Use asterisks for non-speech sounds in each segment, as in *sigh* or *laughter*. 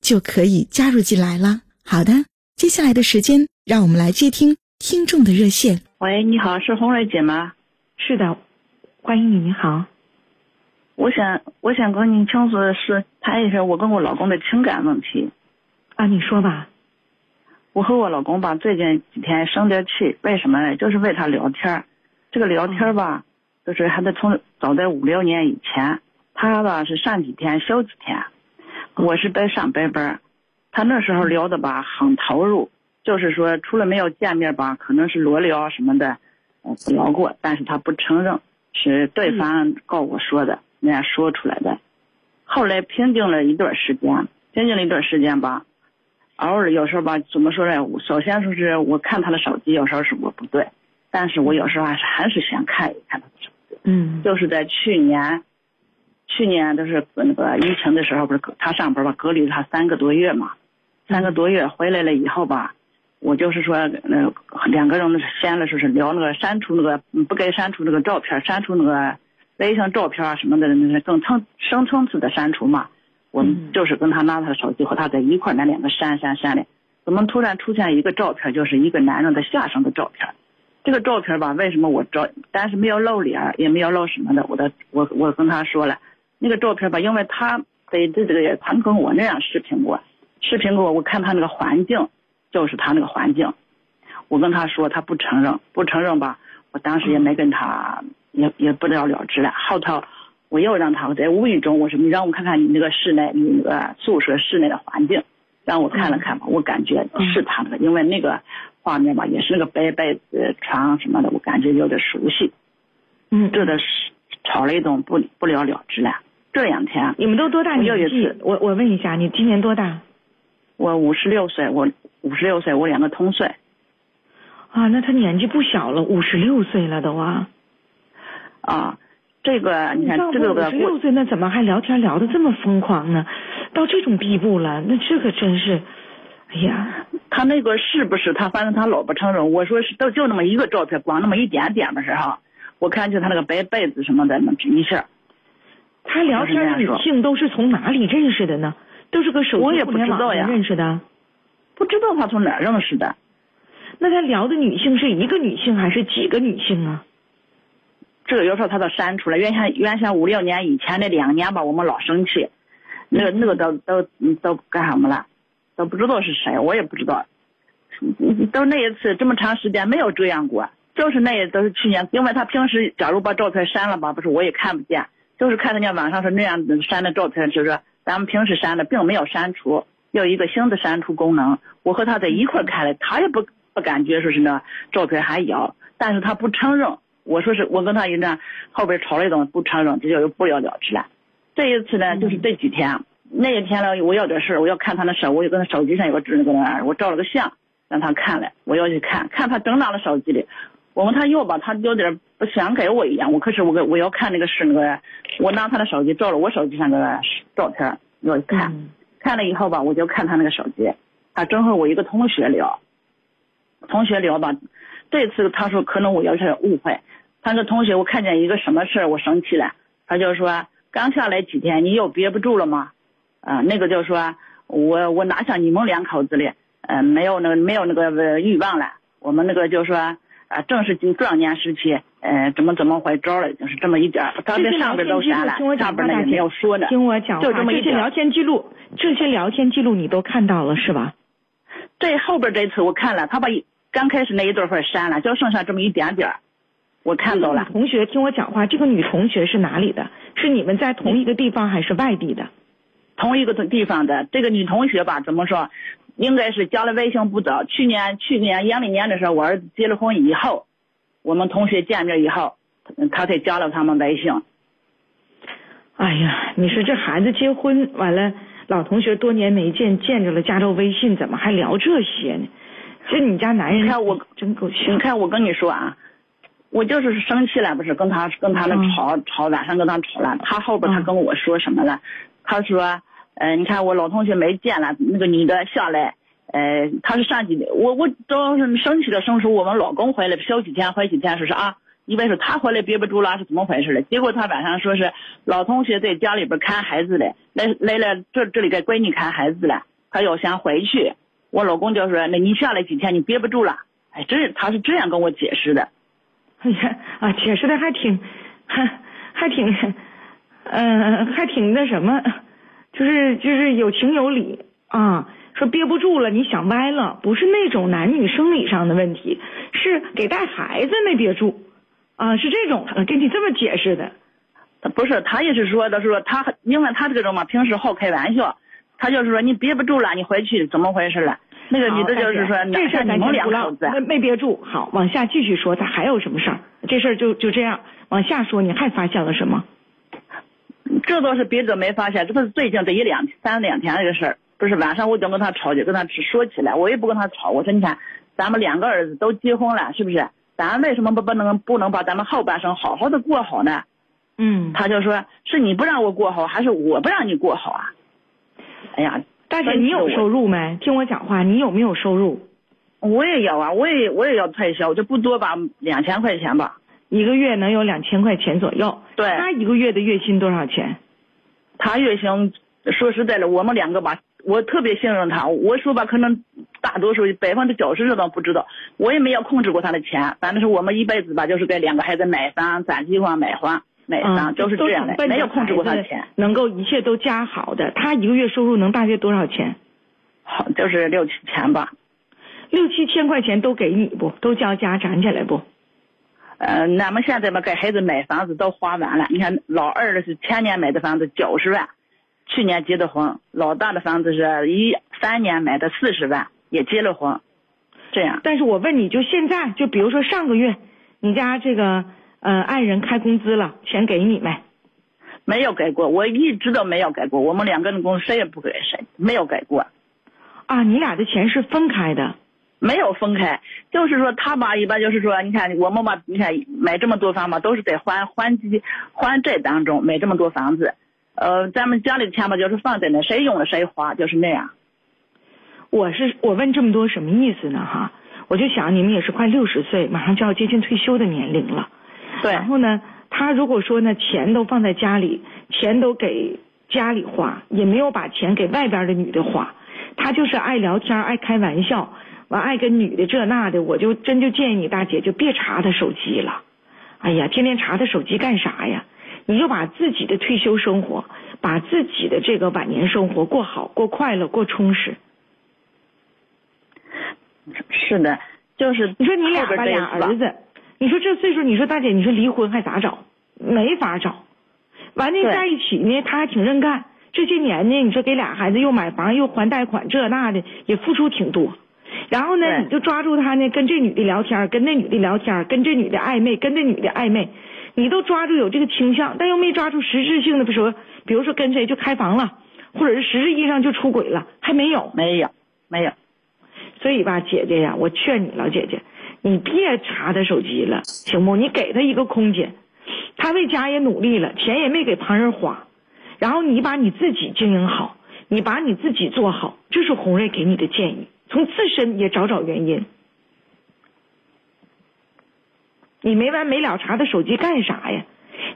就可以加入进来了。好的，接下来的时间，让我们来接听听众的热线。喂，你好，是红瑞姐吗？是的，欢迎你。你好，我想，我想跟您倾诉的是谈一下我跟我老公的情感问题。啊，你说吧。我和我老公吧，最近几天生点气，为什么呢？就是为他聊天这个聊天吧，就是还得从早在五六年以前，他吧是上几天休几天。我是在上白班，他那时候聊的吧很投入，就是说除了没有见面吧，可能是裸聊什么的，聊过，但是他不承认，是对方告我说的，人家说出来的。后来平静了一段时间，平静了一段时间吧，偶尔有时候吧，怎么说呢？首先说是我看他的手机，有时候是我不对，但是我有时候还是还是想看一看他的手机。嗯，就是在去年。去年都是那个疫情的时候，不是他上班吧，隔离他三个多月嘛，三个多月回来了以后吧，我就是说，那两个人闲了说是聊那个删除那个不该删除那个照片，删除那个微信照片啊什么的，那是更层深层次的删除嘛。我们就是跟他拿他的手机和他在一块那两个删删删的，怎么突然出现一个照片，就是一个男人的下身的照片。这个照片吧，为什么我照，但是没有露脸，也没有露什么的，我的我我跟他说了。那个照片吧，因为他在这这个也，他跟我那样视频过，视频过，我看他那个环境，就是他那个环境。我跟他说，他不承认，不承认吧，我当时也没跟他，也也不了了之了。后头我又让他在无意中，我说你让我看看你那个室内，你那个宿舍室内的环境，让我看了看吧，我感觉是他那个，因为那个画面吧，也是那个白被子、床什么的，我感觉有点熟悉。嗯，这的是吵了一顿，不不了了之了。这两天，你们都多大年纪？我我问一下，你今年多大？我五十六岁，我五十六岁，我两个同岁。啊，那他年纪不小了，五十六岁了都啊。啊，这个你看这个五十六岁，那怎么还聊天聊的这么疯狂呢？到这种地步了，那这可真是，哎呀，他那个是不是他？反正他老不承认。我说是，都就那么一个照片，光那么一点点的是哈。我看就他那个白被子什么的那一下。他聊天的女性都是从哪里认识的呢？都是个手机互联网上认识的。不知道他从哪认识的。那他聊的女性是一个女性还是几个女性啊？这个有时候他都删除了。原先原先五六年以前那两年吧，我们老生气，那个那个都都都干什么了？都不知道是谁，我也不知道。都那一次这么长时间没有这样过，就是那也都是去年，因为他平时假如把照片删了吧，不是我也看不见。就是看人家网上是那样子删的照片，就是咱们平时删的，并没有删除，要一个新的删除功能。我和他在一块看了，他也不不感觉说是那照片还有，但是他不承认。我说是我跟他一那，后边吵了一顿，不承认，这就不了了之了。这一次呢，就是这几天，那一天呢，我有点事我要看他的手，我就跟他手机上有个那个，我照了个相，让他看了，我要去看看他整哪了手机里。我问他要吧，他有点不想给我一样。我可是我我要看那个是那个，我拿他的手机照了我手机上的照片，要看，看了以后吧，我就看他那个手机。他正和我一个同学聊，同学聊吧，这次他说可能我有点误会。他说同学，我看见一个什么事儿，我生气了。他就说刚下来几天，你又憋不住了吗？啊，那个就说我我哪像你们两口子的，嗯，没有那个没有那个欲望了。我们那个就说。啊，正是进壮年时期，呃，怎么怎么回招了，就是这么一点儿。这些聊天记录，听我讲，大姐，听我讲话。这些聊天记录，这些聊天记录你都看到了是吧？这后边这次我看了，他把刚开始那一段份删了，就剩下这么一点点儿，我看到了。同学，听我讲话，这个女同学是哪里的？是你们在同一个地方还是外地的？同一个地方的这个女同学吧，怎么说？应该是加了微信不早。去年去年阳历年的时候，我儿子结了婚以后，我们同学见面以后，他才加了他们微信。哎呀，你说这孩子结婚完了，老同学多年没见，见着了加着微信，怎么还聊这些呢？这你家男人，你看我真够呛。你看我跟你说啊，我就是生气了，不是跟他跟他那吵吵，晚上跟他吵了。他后边他跟我说什么了？他说。呃，你看我老同学没见了，那个女的下来，呃，她是上几年，我我主要是生气的生出，我们老公回来休几天回几天，说是啊，以为是他回来憋不住了，是怎么回事了？结果他晚上说是老同学在家里边看孩子嘞，来来了这这里给闺女看孩子了，他要先回去，我老公就说那你下来几天你憋不住了，哎，这他是这样跟我解释的，哎呀啊，解释的还挺，还还挺，嗯，还挺那什么。就是就是有情有理啊，说憋不住了，你想歪了，不是那种男女生理上的问题，是给带孩子没憋住，啊，是这种，给你这么解释的，不是，他也是说的是说他，因为他这个人嘛，平时好开玩笑，他就是说你憋不住了，你回去怎么回事了？那个女的就是说，这事儿你们两口子没没憋住，好，往下继续说，他还有什么事儿？这事儿就就这样往下说，你还发现了什么？这倒是别的没发现，这是最近这一两三两天这个事儿，不是晚上我就跟他吵，就跟他说起来，我也不跟他吵，我说你看，咱们两个儿子都结婚了，是不是？咱为什么不不能不能把咱们后半生好好的过好呢？嗯，他就说是你不让我过好，还是我不让你过好啊？哎呀，大姐，你有收入没？听我讲话，你有没有收入？我也要啊，我也我也要退休，就不多吧，两千块钱吧。一个月能有两千块钱左右。对。他一个月的月薪多少钱？他月薪，说实在的，我们两个吧，我特别信任他。我说吧，可能大多数百分之九十人都不知道，我也没有控制过他的钱。反正是我们一辈子吧，就是给两个孩子买房、攒计划买房、买房，就是这样的，没有控制过他的钱。能够一切都加好的，他一个月收入能大约多少钱？好，就是六七千吧。六七千块钱都给你不？都交家攒起来不？呃，俺们现在吧，给孩子买房子都花完了。你看，老二的是前年买的房子九十万，去年结的婚；老大的房子是一三年买的四十万，也结了婚。这样。但是我问你就现在，就比如说上个月，你家这个呃爱人开工资了，钱给你没？没有给过，我一直都没有给过。我们两个人工资谁也不给谁，没有给过。啊，你俩的钱是分开的。没有分开，就是说他吧，一般就是说，你看我们吧，你看买这么多房嘛，都是在还还积还债当中买这么多房子，呃，咱们家里的钱吧，就是放在那，谁用了谁花，就是那样。我是我问这么多什么意思呢？哈，我就想你们也是快六十岁，马上就要接近退休的年龄了。对。然后呢，他如果说呢，钱都放在家里，钱都给家里花，也没有把钱给外边的女的花，他就是爱聊天，爱开玩笑。完爱跟女的这那的，我就真就建议你大姐就别查他手机了。哎呀，天天查他手机干啥呀？你就把自己的退休生活，把自己的这个晚年生活过好、过快乐、过充实。是的，就是你说你俩吧，俩儿子，你说这岁数，你说大姐，你说离婚还咋找？没法找。完了在一起呢，他还挺认干。这些年呢，你说给俩孩子又买房又还贷款，这那的也付出挺多。然后呢，你就抓住他呢，跟这女的聊天，跟那女的聊天，跟这女的暧昧，跟这女的暧昧，你都抓住有这个倾向，但又没抓住实质性的，比如说，比如说跟谁就开房了，或者是实质意义上就出轨了，还没有，没有，没有。所以吧，姐姐呀，我劝你老姐姐，你别查他手机了，行不？你给他一个空间，他为家也努力了，钱也没给旁人花，然后你把你自己经营好，你把你自己做好，这是红瑞给你的建议。从自身也找找原因，你没完没了查他手机干啥呀？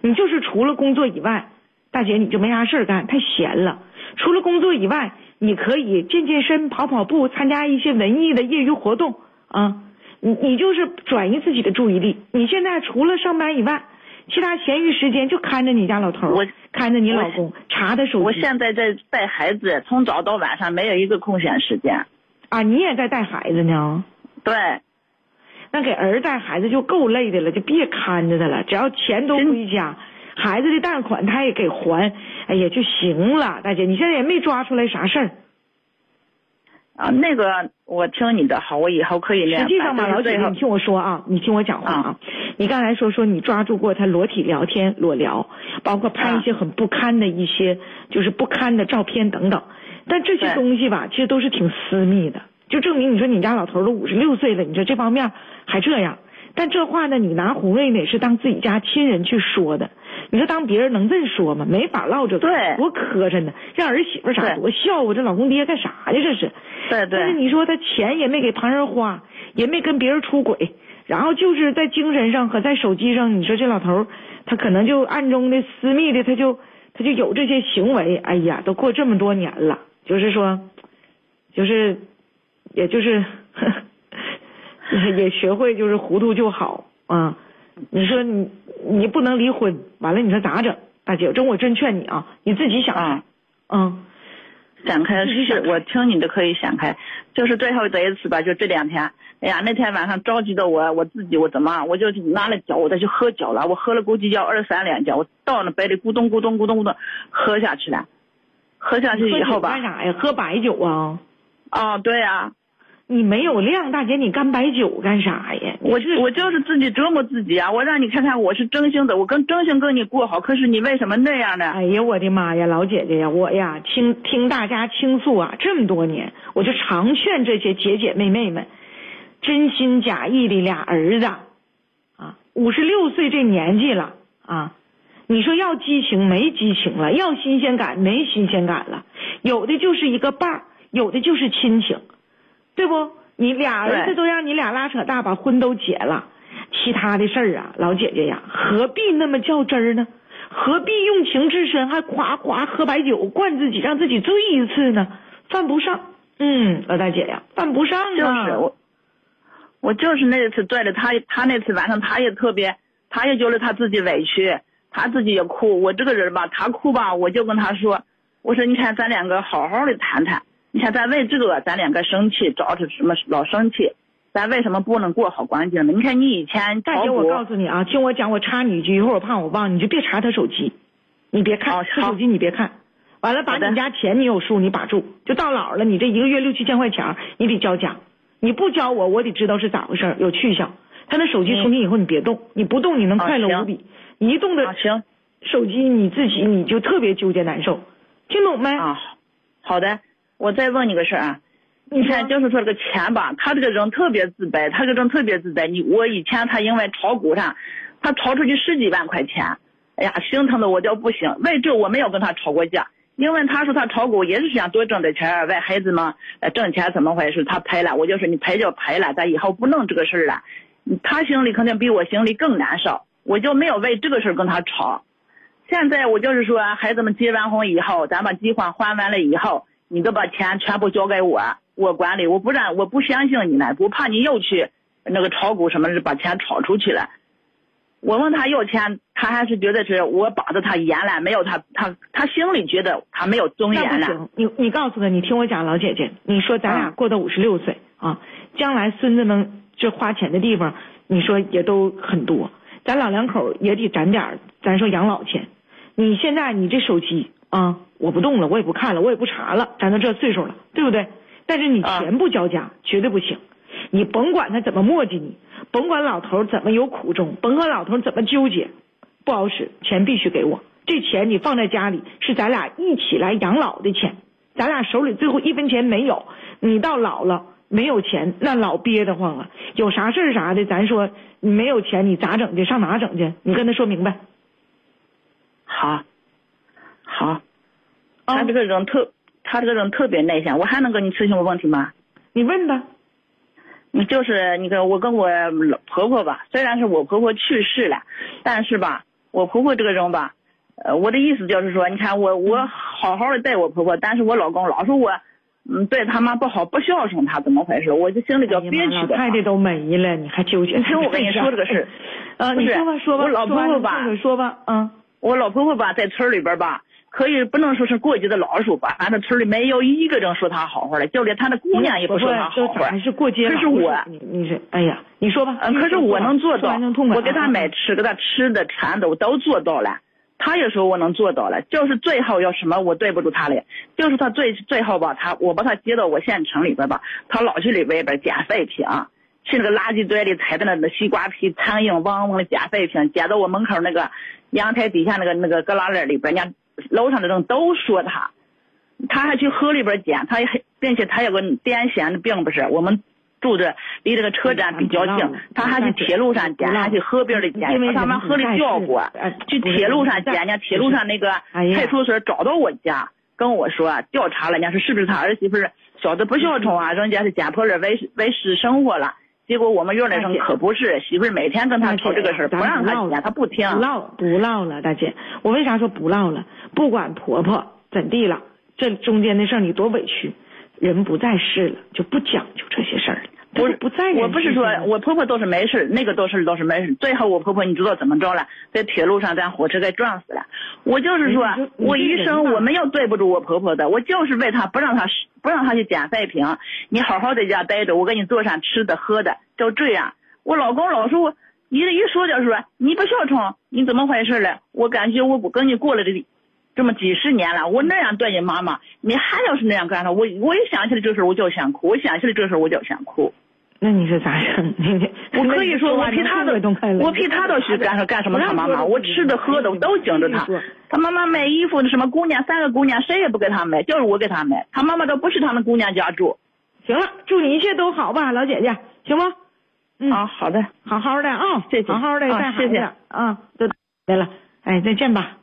你就是除了工作以外，大姐你就没啥事干，太闲了。除了工作以外，你可以健健身、跑跑步，参加一些文艺的业余活动啊。你你就是转移自己的注意力。你现在除了上班以外，其他闲余时间就看着你家老头我看着你老公查他手机。我现在在带孩子，从早到晚上没有一个空闲时间。啊，你也在带孩子呢？对。那给儿子带孩子就够累的了，就别看着他了，只要钱都归家，孩子的贷款他也给还，哎呀就行了。大姐，你现在也没抓出来啥事儿。啊，那个我听你的好，我以后可以实际上嘛，老姐，你听我说啊，你听我讲话啊。你刚才说说你抓住过他裸体聊天、裸聊，包括拍一些很不堪的一些就是不堪的照片等等。但这些东西吧，其实都是挺私密的，就证明你说你家老头都五十六岁了，你说这方面还这样。但这话呢，你拿红瑞呢是当自己家亲人去说的。你说当别人能这么说吗？没法唠这个，多磕碜呢！让儿媳妇啥多笑话，这老公爹干啥呀？这是。对对。但是你说他钱也没给旁人花，也没跟别人出轨，然后就是在精神上和在手机上，你说这老头他可能就暗中的私密的，他就他就有这些行为。哎呀，都过这么多年了，就是说，就是，也就是，*laughs* 也学会就是糊涂就好啊。你说你你不能离婚，完了你说咋整？大姐，这我真劝你啊，你自己想开，嗯，想开是，我听你的可以想开，就是最后这一次吧，就这两天，哎呀，那天晚上着急的我，我自己我怎么，我就拿了酒，我再去喝酒了，我喝了估计要二三两酒，我倒那杯里咕咚咕咚咕咚咕咚喝下去了，喝下去以后吧，干啥呀？喝白酒啊？哦，对呀。你没有量，大姐，你干白酒干啥呀？我是我就是自己折磨自己啊！我让你看看，我是真心的，我跟真心跟你过好。可是你为什么那样呢？哎呀，我的妈呀，老姐姐呀，我呀听听大家倾诉啊，这么多年，我就常劝这些姐姐妹妹们，真心假意的俩儿子，啊，五十六岁这年纪了啊，你说要激情没激情了，要新鲜感没新鲜感了，有的就是一个伴儿，有的就是亲情。对不？你俩儿子都让你俩拉扯大，把婚都结了，其他的事儿啊，老姐姐呀，何必那么较真儿呢？何必用情至深，还夸夸喝白酒灌自己，让自己醉一次呢？犯不上。嗯，老大姐呀，犯不上啊。就是我，我就是那次拽着他，他那次晚上他也特别，他也觉得他自己委屈，他自己也哭。我这个人吧，他哭吧，我就跟他说，我说你看咱两个好好的谈谈。你看，咱为这个，咱两个生气，找着什么老生气，咱为什么不能过好关系呢？你看，你以前大姐，我告诉你啊，听我讲，我插你一句，一会儿我怕我忘，你就别查他手机，你别看他手机，你别看，完了把你家钱你有数，你把住，就到老了，你这一个月六七千块钱，你得交家，你不交我，我得知道是咋回事，有去向。他那手机从今以后你别动，你不动你能快乐无比，一动的行，手机你自己你就特别纠结难受，听懂没？啊，好的。我再问你个事儿啊，你看，就是说这个钱吧，他这个人特别自卑，他这个人特别自卑。你我以前他因为炒股上，他炒出去十几万块钱，哎呀，心疼的我就不行。为这我没有跟他吵过架，因为他说他炒股也是想多挣点钱，为孩子们挣钱怎么回事？他赔了，我就说你赔就赔了，咱以后不弄这个事儿了。他心里肯定比我心里更难受，我就没有为这个事儿跟他吵。现在我就是说，孩子们结完婚以后，咱把计划还完了以后。你都把钱全部交给我，我管理，我不然我不相信你呢，我怕你又去那个炒股什么的，把钱炒出去了。我问他要钱，他还是觉得是我把着他严了，没有他他他心里觉得他没有尊严了。你你告诉他，你听我讲，老姐姐，你说咱俩过到五十六岁啊，将来孙子能这花钱的地方，你说也都很多，咱老两口也得攒点咱说养老钱。你现在你这手机。啊，我不动了，我也不看了，我也不查了，咱都这岁数了，对不对？但是你钱不交家，绝对不行。你甭管他怎么磨叽你，甭管老头怎么有苦衷，甭管老头怎么纠结，不好使，钱必须给我。这钱你放在家里，是咱俩一起来养老的钱，咱俩手里最后一分钱没有，你到老了没有钱，那老憋得慌啊。有啥事儿啥的，咱说你没有钱，你咋整去？上哪整去？你跟他说明白。好。好，他这个人特，他这个人特别内向。我还能跟你咨询个问题吗？你问吧。你就是你跟我跟我婆婆吧，虽然是我婆婆去世了，但是吧，我婆婆这个人吧，呃，我的意思就是说，你看我我好好的带我婆婆，但是我老公老说我，嗯，对他妈不好，不孝顺她，怎么回事？我就心里就憋屈的。太太都没了，你还纠结？听 *laughs* 我跟你说这个事呃。你说吧，说吧，我老婆婆吧，说吧，嗯，我老婆婆吧，在村里边吧。可以不能说是过街的老鼠吧，反正村里没有一个人说他好话的，就连他的姑娘也不说他好话。还是过街可是我，你你是哎呀，你说吧。嗯，可是我能做到，我给他买吃，给他吃的穿的我都做到了。他也说我能做到了，就是最后要什么我对不住他了，就是他最最后吧，他我把他接到我县城里边吧，他老去里外边捡废品，去那个垃圾堆里踩的那那西瓜皮、苍蝇嗡嗡的捡废品，捡到我门口那个阳台底下那个那个旮旯里里边，人家。楼上的人都说他，他还去河里边捡，他还并且他有个癫痫的病，不是？我们住着离这个车站比较近，他还去铁路上捡，还去河边里捡，因为他们河里掉过，去铁路上捡，人家铁路上那个派出所找到我家，跟我说调查了，人家说是不是他儿媳妇小子不孝顺啊？人家是捡破烂为为私生活了。结果我们院里人可不是，媳妇每天跟他吵这个事儿，不让他捡，他不听。不唠不唠了，大姐，我为啥说不唠了？不管婆婆怎地了，这中间的事儿你多委屈，人不在世了，就不讲究这些事。不是不在，我不是说我婆婆倒是没事，那个倒是倒是没事。最后我婆婆你知道怎么着了？在铁路上，咱火车给撞死了。我就是说，我一生我没有对不住我婆婆的，我就是为她不让她不让她去捡废品。你好好在家待着，我给你做上吃的喝的，就这样。我老公老说我，一一说就是说你不孝顺，你怎么回事了？我感觉我不跟你过了这这么几十年了，我那样对你妈妈，你还要是那样干的，我我一想起来这事我就想哭，我想起来这事我就想哭。那你是咋整？我可以说我替他的，我替他都去干干什么？他妈妈，我吃的喝的我都经着他。他妈妈买衣服，什么姑娘三个姑娘谁也不给他买，就是我给他买。他妈妈都不是他们姑娘家住。行了，祝你一切都好吧，老姐姐，行吗？嗯，好的，好好的啊，谢谢，好好的带孩子啊，都来了，哎，再见吧。